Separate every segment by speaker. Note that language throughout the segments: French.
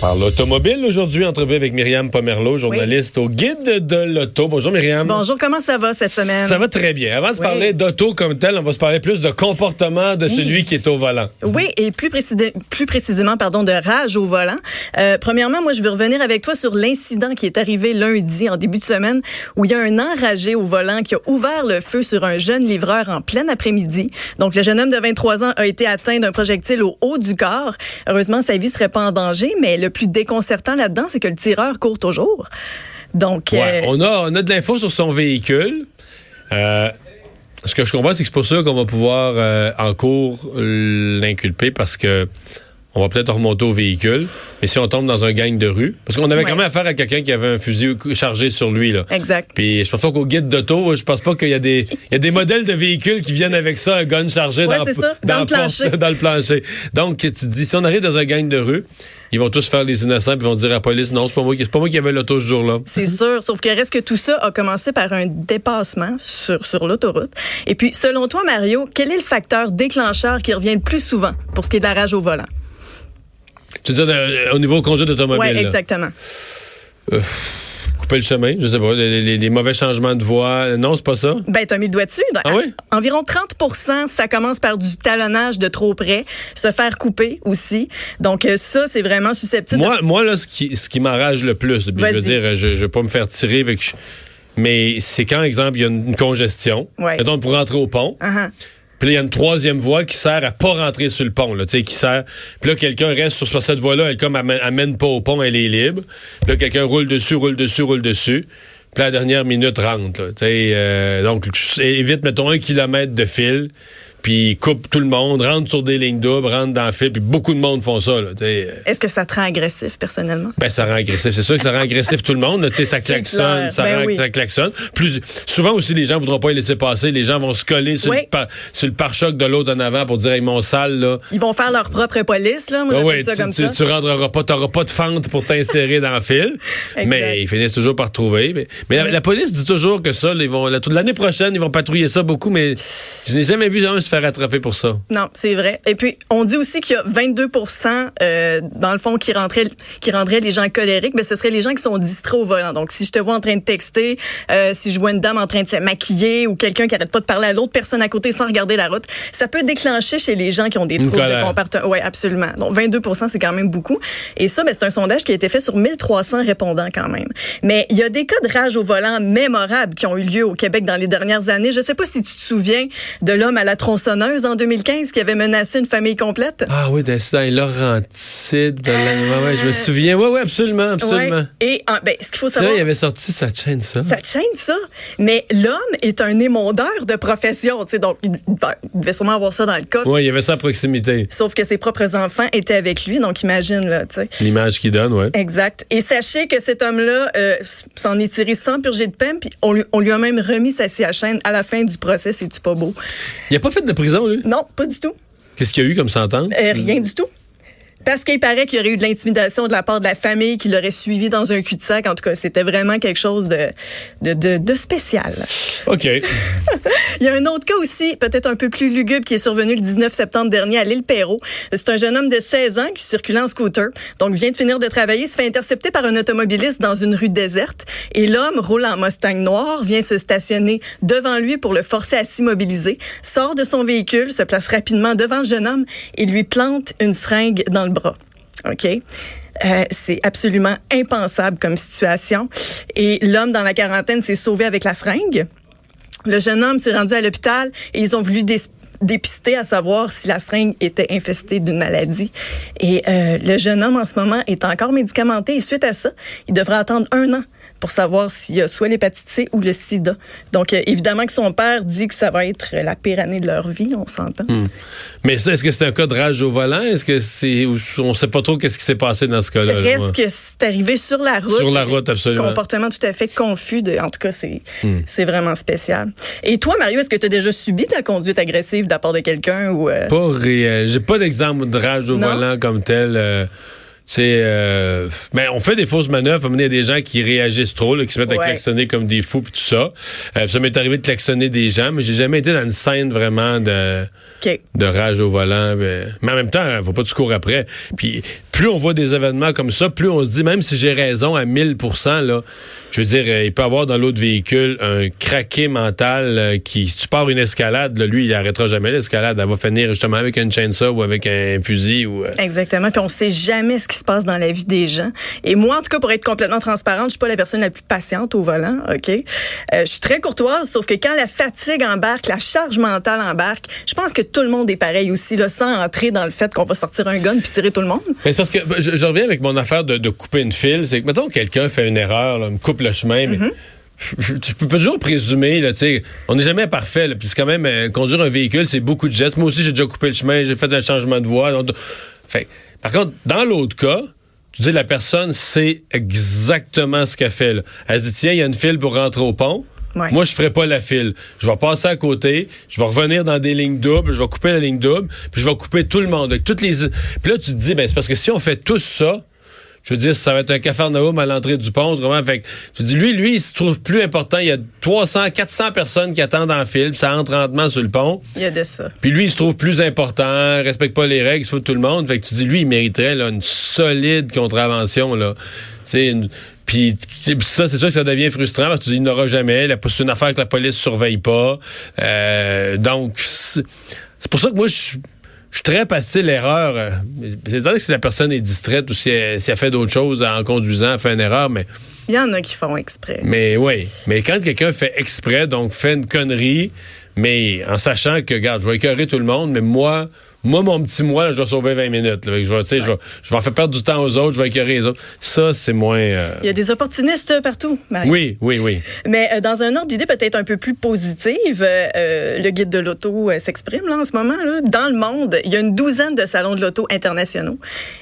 Speaker 1: Par l'automobile aujourd'hui, entrevue avec Myriam Pomerleau, journaliste au Guide de l'auto. Bonjour Myriam.
Speaker 2: Bonjour, comment ça va cette semaine?
Speaker 1: Ça va très bien. Avant de se
Speaker 2: Oui.
Speaker 1: parler d'auto comme tel, on va se parler plus de comportement de celui qui est au volant.
Speaker 2: Oui, et plus, plus précisément, pardon, de rage au volant. Euh, premièrement, moi, je veux revenir avec toi sur l'incident qui est arrivé lundi, en début de semaine, où il y a un enragé au volant qui a ouvert le feu sur un jeune livreur en plein après-midi. Donc, le jeune homme de 23 ans a été atteint d'un projectile au haut du corps. Heureusement, sa vie serait pas en danger, mais le plus déconcertant là-dedans, c'est que le tireur court toujours. Donc,
Speaker 1: Ouais,
Speaker 2: euh,
Speaker 1: on, a, on a de l'info sur son véhicule. Euh, ce que je comprends, c'est que c'est pour ça qu'on va pouvoir euh, en cours l'inculper parce que on va peut-être remonter au véhicule. Mais si on tombe dans un gang de rue, parce qu'on avait
Speaker 2: Ouais.
Speaker 1: quand même affaire à quelqu'un qui avait un fusil chargé sur lui. Là.
Speaker 2: Exact.
Speaker 1: Puis je pense pas qu'au guide d'auto, je pense pas qu'il y a des il y a des modèles de véhicules qui viennent avec ça, un gun chargé
Speaker 2: Ouais,
Speaker 1: dans,
Speaker 2: ça, dans le
Speaker 1: porte-
Speaker 2: plancher.
Speaker 1: dans le plancher. Donc tu te dis si on arrive dans un gang de rue, ils vont tous faire les innocents puis ils vont dire à la police non, c'est pas moi qui c'est pas moi qui avais l'auto ce jour-là.
Speaker 2: C'est sûr, sauf que reste que tout ça a commencé par un dépassement sur, sur l'autoroute. Et puis, selon toi, Mario, quel est le facteur déclencheur qui revient le plus souvent pour ce qui est de la rage au volant?
Speaker 1: Tu veux dire euh, au niveau conduite automobile.
Speaker 2: Oui, exactement.
Speaker 1: Couper le chemin, je sais pas, les, les- les mauvais changements de voie. Non, c'est pas ça?
Speaker 2: Ben, t'as mis le doigt dessus.
Speaker 1: Ah oui?
Speaker 2: Environ 30% ça commence par du talonnage de trop près, se faire couper aussi. Donc, euh, ça, c'est vraiment susceptible. de-
Speaker 1: Moi, moi là, ce qui, ce qui m'enrage le plus, je veux dire, je, je veux pas me faire tirer avec. Mais c'est quand, exemple, il y a une, une congestion.
Speaker 2: Ouais.
Speaker 1: Mettons, pour rentrer au pont.
Speaker 2: Uh-huh.
Speaker 1: Puis là, il y a une troisième voie qui sert à pas rentrer sur le pont, là, tu sais, qui sert. Puis là, quelqu'un reste sur, cette voie-là, elle comme amène, amène pas au pont, elle est libre. Puis là, quelqu'un roule dessus, roule dessus, roule dessus. Puis la dernière minute rentre, là, tu sais. euh, donc, évite, mettons, un kilomètre de fil, puis coupe tout le monde, rentre sur des lignes doubles, rentre dans le fil, puis beaucoup de monde font ça, euh,
Speaker 2: Est-ce que ça te rend agressif, personnellement?
Speaker 1: ben, ça rend agressif. C'est sûr que ça rend agressif tout le monde. là. Tu sais, ça klaxonne, ça,
Speaker 2: Ben
Speaker 1: rend,
Speaker 2: oui.
Speaker 1: ça klaxonne. Plus, souvent aussi, les gens voudront pas les laisser passer. Les gens vont se coller sur,
Speaker 2: Oui.
Speaker 1: le, pare-choc de l'autre en avant pour dire, hey, mon sale, là.
Speaker 2: Ils vont faire leur propre police, là. Moi,
Speaker 1: ouais,
Speaker 2: ça
Speaker 1: tu,
Speaker 2: comme
Speaker 1: tu,
Speaker 2: ça.
Speaker 1: tu rentreras pas, t'auras pas de fente pour t'insérer dans le fil. Mais ils finissent toujours par trouver. Mais, mais la, la police dit toujours que ça, là, ils vont, l'année prochaine, ils vont patrouiller ça beaucoup, mais je n'ai jamais vu un faire attraper pour ça.
Speaker 2: Non, c'est vrai. Et puis, on dit aussi qu'il y a 22 euh, dans le fond, qui rendraient, qui rendraient les gens colériques. Mais ce seraient les gens qui sont distraits au volant. Donc, si je te vois en train de texter, euh, si je vois une dame en train de se maquiller ou quelqu'un qui arrête pas de parler à l'autre personne à côté sans regarder la route, ça peut déclencher chez les gens qui ont des troubles de comportement. Oui, absolument. Donc, 22 c'est quand même beaucoup. Et ça, ben, c'est un sondage qui a été fait sur 1300 répondants quand même. Mais il y a des cas de rage au volant mémorables qui ont eu lieu au Québec dans les dernières années. Je sais pas si tu te souviens de l'homme à la tronçonneuse en 2015 qui avait menacé une famille complète.
Speaker 1: Ah oui, d'incident Laurentide. de la- ouais, je me souviens. Oui, oui, absolument, absolument.
Speaker 2: Ouais. Et ah, ben, ce qu'il faut savoir,
Speaker 1: il avait sorti sa chaîne, ça.
Speaker 2: te chaîne ça. Mais l'homme est un émondeur de profession, tu sais, donc il il devait sûrement avoir ça dans le coffre.
Speaker 1: Oui, il y avait ça à proximité.
Speaker 2: Sauf que ses propres enfants étaient avec lui, donc imagine là, tu sais.
Speaker 1: L'image qu'il donne, ouais.
Speaker 2: Exact. Et sachez que cet homme-là euh, s'en est tiré sans purger de peine, puis on lui, on lui a même remis sa scie à chaîne à la fin du procès. C'est-tu pas beau?
Speaker 1: Il a pas fait de prison, lui?
Speaker 2: Non, pas du tout.
Speaker 1: Qu'est-ce qu'il y a eu comme sentence?
Speaker 2: Euh, rien du tout. Parce qu'il paraît qu'il y aurait eu de l'intimidation de la part de la famille qui l'aurait suivi dans un cul-de-sac. En tout cas, c'était vraiment quelque chose de, de, de, de spécial.
Speaker 1: OK.
Speaker 2: Il y a un autre cas aussi, peut-être un peu plus lugubre, qui est survenu le 19 septembre dernier à l'île Perrault. C'est un jeune homme de 16 ans qui circulait en scooter. Donc, vient de finir de travailler, se fait intercepter par un automobiliste dans une rue déserte. Et l'homme roule en Mustang noir, vient se stationner devant lui pour le forcer à s'immobiliser, sort de son véhicule, se place rapidement devant le jeune homme et lui plante une seringue dans le OK? Euh, c'est absolument impensable comme situation. Et l'homme dans la quarantaine s'est sauvé avec la seringue. Le jeune homme s'est rendu à l'hôpital et ils ont voulu dé- dépister à savoir si la seringue était infestée d'une maladie. Et euh, le jeune homme en ce moment est encore médicamenté et suite à ça, il devrait attendre un an pour savoir s'il y a soit l'hépatite C ou le sida. Donc, euh, évidemment que son père dit que ça va être la pire année de leur vie, on s'entend.
Speaker 1: Mais ça, est-ce que c'est un cas de rage au volant? Est-ce que c'est. On sait pas trop qu'est-ce qui s'est passé dans ce cas-là.
Speaker 2: Reste que c'est arrivé sur la route.
Speaker 1: Sur la route, absolument.
Speaker 2: Comportement tout à fait confus. De, en tout cas, c'est
Speaker 1: Hmm.
Speaker 2: vraiment spécial. Et toi, Mario, est-ce que tu as déjà subi de la conduite agressive de la part de quelqu'un ou euh,
Speaker 1: Pas réel. J'ai pas d'exemple de rage au
Speaker 2: Non?
Speaker 1: volant comme tel. euh, c'est, euh, mais on fait des fausses manœuvres. Il y a des gens qui réagissent trop, là, qui se mettent à klaxonner comme des fous puis tout ça. Euh, ça m'est arrivé de klaxonner des gens, mais j'ai jamais été dans une scène vraiment de de rage au volant. ben, Mais en même temps, faut pas tu cours après. Puis plus on voit des événements comme ça, plus on se dit, même si j'ai raison à 1000% là, je veux dire, euh, il peut avoir dans l'autre véhicule un craqué mental euh, qui, si tu pars une escalade, là, lui, il arrêtera jamais l'escalade. Elle va finir justement avec une chainsaw ou avec un fusil ou... euh,
Speaker 2: Exactement. Puis on sait jamais ce qui se passe dans la vie des gens. Et moi, en tout cas, pour être complètement transparente, je suis pas la personne la plus patiente au volant, OK? Euh, je suis très courtoise, sauf que quand la fatigue embarque, la charge mentale embarque, je pense que tout le monde est pareil aussi, là, sans entrer dans le fait qu'on va sortir un gun puis tirer tout le monde.
Speaker 1: Mais c'est parce que je, je reviens avec mon affaire de, de couper une file. C'est que, mettons, quelqu'un fait une erreur, là, me coupe le chemin, mais je- je peux toujours présumer, là, tu on n'est jamais parfait, là, puis c'est quand même, euh, conduire un véhicule, c'est beaucoup de gestes. Moi aussi, j'ai déjà coupé le chemin, j'ai fait un changement de voie. donc- fait, par contre, dans l'autre cas, tu dis la personne sait exactement ce qu'elle fait. Là. Elle se dit, tiens, il y a une file pour rentrer au pont.
Speaker 2: Ouais.
Speaker 1: Moi, je ferai pas la file. Je vais passer à côté, je vais revenir dans des lignes doubles, je vais couper la ligne double, puis je vais couper tout le monde. Avec toutes les... Puis là, tu te dis, ben, c'est parce que si on fait tout ça, je veux dire, ça va être un cafarnaum à l'entrée du pont. Comment? Fait tu dis, lui, lui, il se trouve plus important. Il y a 300, 400 personnes qui attendent en file, puis ça entre lentement sur le pont.
Speaker 2: Il y a de ça.
Speaker 1: Puis lui, il se trouve plus important, respecte pas les règles, il se fout de tout le monde. Fait que tu dis, lui, il mériterait là, une solide contravention. Là. Tu sais, une- Puis ça, c'est sûr que ça devient frustrant parce que tu dis, il n'aura jamais. C'est une affaire que la police surveille pas. Euh, donc, c'est c'est pour ça que moi, je suis- je suis très pastil l'erreur. euh, C'est-à-dire que si la personne est distraite ou si elle, si elle fait d'autres choses en conduisant, elle fait une erreur, mais
Speaker 2: Il y en a qui font exprès.
Speaker 1: mais oui, mais quand quelqu'un fait exprès, donc fait une connerie, mais en sachant que, regarde, je vais écœurer tout le monde, mais moi, moi, mon petit moi, là, je vais sauver 20 minutes. là. Je, vais, tu sais, je, vais, je vais en faire perdre du temps aux autres, je vais écœurer les autres. Ça, c'est moins... euh,
Speaker 2: Il y a des opportunistes partout, Marie.
Speaker 1: Oui, oui, oui.
Speaker 2: Mais euh, dans un ordre d'idée peut-être un peu plus positive, euh, euh, le guide de l'auto euh, s'exprime là en ce moment. Là. Dans le monde, il y a une douzaine de salons de l'auto internationaux.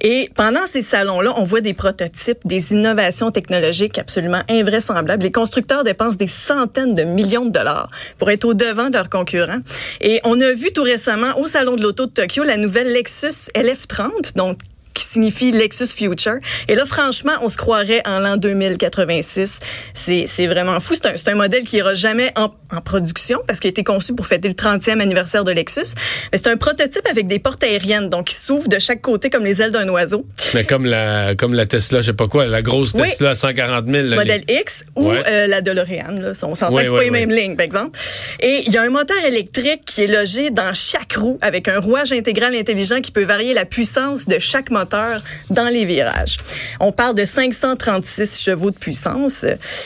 Speaker 2: Et pendant ces salons-là, on voit des prototypes, des innovations technologiques absolument invraisemblables. Les constructeurs dépensent des centaines de millions de dollars pour être au devant de leurs concurrents. Et on a vu tout récemment au salon de l'auto de Tokyo la nouvelle Lexus LF30, donc qui signifie Lexus Future. Et là, franchement, on se croirait en l'an 2086. C'est, c'est vraiment fou. C'est un, c'est un modèle qui ira jamais en, en production parce qu'il a été conçu pour fêter le 30e anniversaire de Lexus. Mais c'est un prototype avec des portes aériennes, donc qui s'ouvrent de chaque côté comme les ailes d'un oiseau.
Speaker 1: Mais comme la, comme la Tesla, je sais pas quoi, la grosse
Speaker 2: Oui.
Speaker 1: Tesla à 140 000. là,
Speaker 2: modèle
Speaker 1: les-
Speaker 2: X ou
Speaker 1: Ouais.
Speaker 2: euh, la DeLorean. Là. On s'entend
Speaker 1: Ouais,
Speaker 2: que c'est pas les mêmes lignes, par exemple. Et il y a un moteur électrique qui est logé dans chaque roue avec un rouage intégral intelligent qui peut varier la puissance de chaque moteur dans les virages. On parle de 536 chevaux de puissance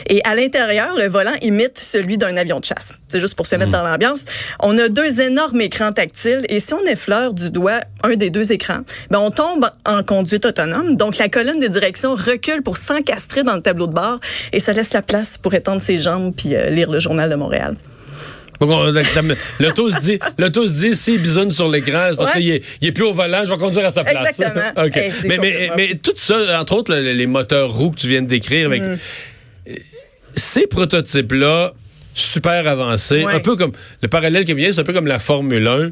Speaker 2: et à l'intérieur, le volant imite celui d'un avion de chasse. C'est juste pour se mettre dans l'ambiance. On a deux énormes écrans tactiles et si on effleure du doigt un des deux écrans, ben on tombe en conduite autonome. Donc la colonne de direction recule pour s'encastrer dans le tableau de bord et ça laisse la place pour étendre ses jambes puis euh, lire le journal de Montréal.
Speaker 1: Donc, on- la- la- L'auto se dit, l'auto se dit, s'il bisoune sur l'écran, c'est parce
Speaker 2: Ouais.
Speaker 1: qu'il est, il est plus au volant, je vais conduire à sa place.
Speaker 2: Exactement. Hey,
Speaker 1: mais, mais, mais tout ça, entre autres, le- les moteurs roues que tu viens de décrire, avec,
Speaker 2: Mm.
Speaker 1: ces prototypes-là, super avancés,
Speaker 2: Ouais.
Speaker 1: un peu comme, le parallèle qui vient, c'est un peu comme la Formule 1.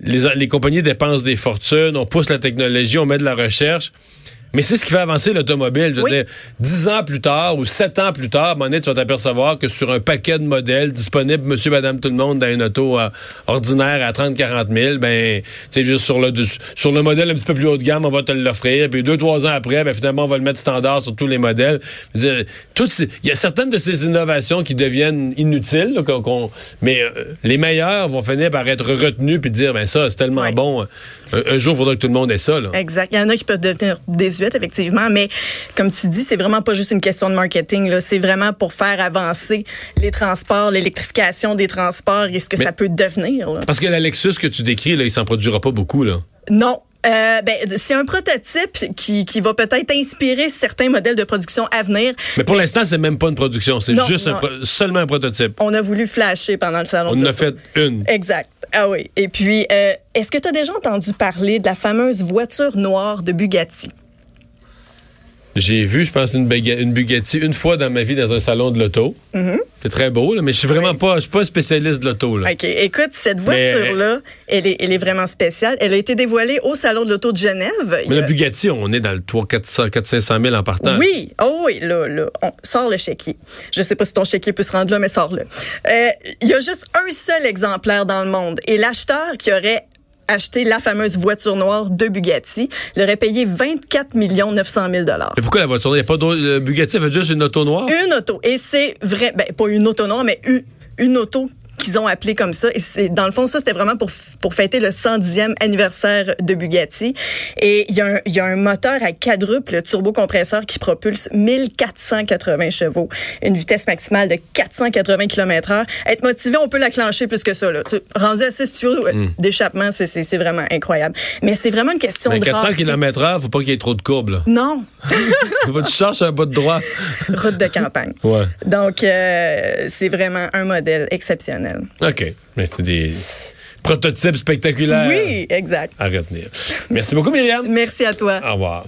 Speaker 1: Les, les compagnies dépensent des fortunes, on pousse la technologie, on met de la recherche. Mais c'est ce qui fait avancer l'automobile. Je veux
Speaker 2: Oui.
Speaker 1: dire, dix ans plus tard ou sept ans plus tard, à un moment donné, tu vas t'apercevoir que sur un paquet de modèles disponibles, monsieur, madame, tout le monde, dans une auto euh, ordinaire à 30, 40 000, ben, tu juste sur le, sur le modèle un petit peu plus haut de gamme, on va te l'offrir. Puis deux, trois ans après, ben, finalement, on va le mettre standard sur tous les modèles. Il y a certaines de ces innovations qui deviennent inutiles, là, mais euh, les meilleurs vont finir par être retenus puis dire, ben, ça, c'est tellement bon. Un, un jour, il faudra que tout le monde ait ça, là.
Speaker 2: Exact. Il y en a qui peuvent devenir désuètes, effectivement, mais comme tu dis, c'est vraiment pas juste une question de marketing. Là. C'est vraiment pour faire avancer les transports, l'électrification des transports et ce que
Speaker 1: Mais-
Speaker 2: ça peut devenir. là.
Speaker 1: Parce que la Lexus que tu décris, là, il s'en produira pas beaucoup, là.
Speaker 2: Non. Euh, ben, c'est un prototype qui, qui va peut-être inspirer certains modèles de production à venir.
Speaker 1: Mais pour l'instant, c'est même pas une production, c'est juste un
Speaker 2: non.
Speaker 1: pro- seulement un prototype.
Speaker 2: On a voulu flasher pendant le salon.
Speaker 1: On en a fait une.
Speaker 2: Exact. Ah oui. Et puis, euh, est-ce que tu as déjà entendu parler de la fameuse voiture noire de Bugatti?
Speaker 1: J'ai vu, je pense, une, Bugatti une fois dans ma vie dans un salon de l'auto.
Speaker 2: Mm-hmm.
Speaker 1: C'est très beau, là, mais je suis vraiment pas, je suis pas un spécialiste de l'auto.
Speaker 2: OK. Écoute, cette
Speaker 1: Mais-
Speaker 2: voiture-là, elle, est, elle est vraiment spéciale. Elle a été dévoilée au Salon de l'Auto de Genève.
Speaker 1: Mais la Bugatti, on est dans le 3 400 500 000 en partant.
Speaker 2: Oui, oh oui, là, là, on sort le chéquier. Je sais pas si ton chéquier peut se rendre là, mais sors-le. Euh, Il y a juste un seul exemplaire dans le monde. Et l'acheteur qui aurait acheté la fameuse voiture noire de Bugatti l'aurait payé 24 900 000
Speaker 1: Mais pourquoi la voiture? Il n'y a pas d'autre. le Bugatti avait juste une auto noire?
Speaker 2: Une auto. Et c'est vrai, ben, pas une auto noire, mais une, une auto qu'ils ont appelée comme ça. Et c'est, dans le fond, ça, c'était vraiment pour, pour fêter le 110e anniversaire de Bugatti. Et il y, a un- il y a un moteur à quadruple turbocompresseur qui propulse 1480 chevaux, une vitesse maximale de 480 km heure. Être motivé, on peut la clencher plus que ça. Là. Tu- Rendu 6 tuyaux euh, d'échappement, c'est, c'est, c'est vraiment incroyable. Mais c'est vraiment une question
Speaker 1: Mais
Speaker 2: de
Speaker 1: 400
Speaker 2: rareté.
Speaker 1: km h faut pas qu'il y ait trop de courbes. Là.
Speaker 2: Non,
Speaker 1: tu cherches un bout de droit.
Speaker 2: route de campagne.
Speaker 1: Ouais.
Speaker 2: Donc, euh, c'est vraiment un modèle exceptionnel.
Speaker 1: OK. Mais c'est des prototypes spectaculaires
Speaker 2: Oui, exact.
Speaker 1: à retenir. Merci beaucoup, Myriam.
Speaker 2: Merci à toi.
Speaker 1: Au revoir.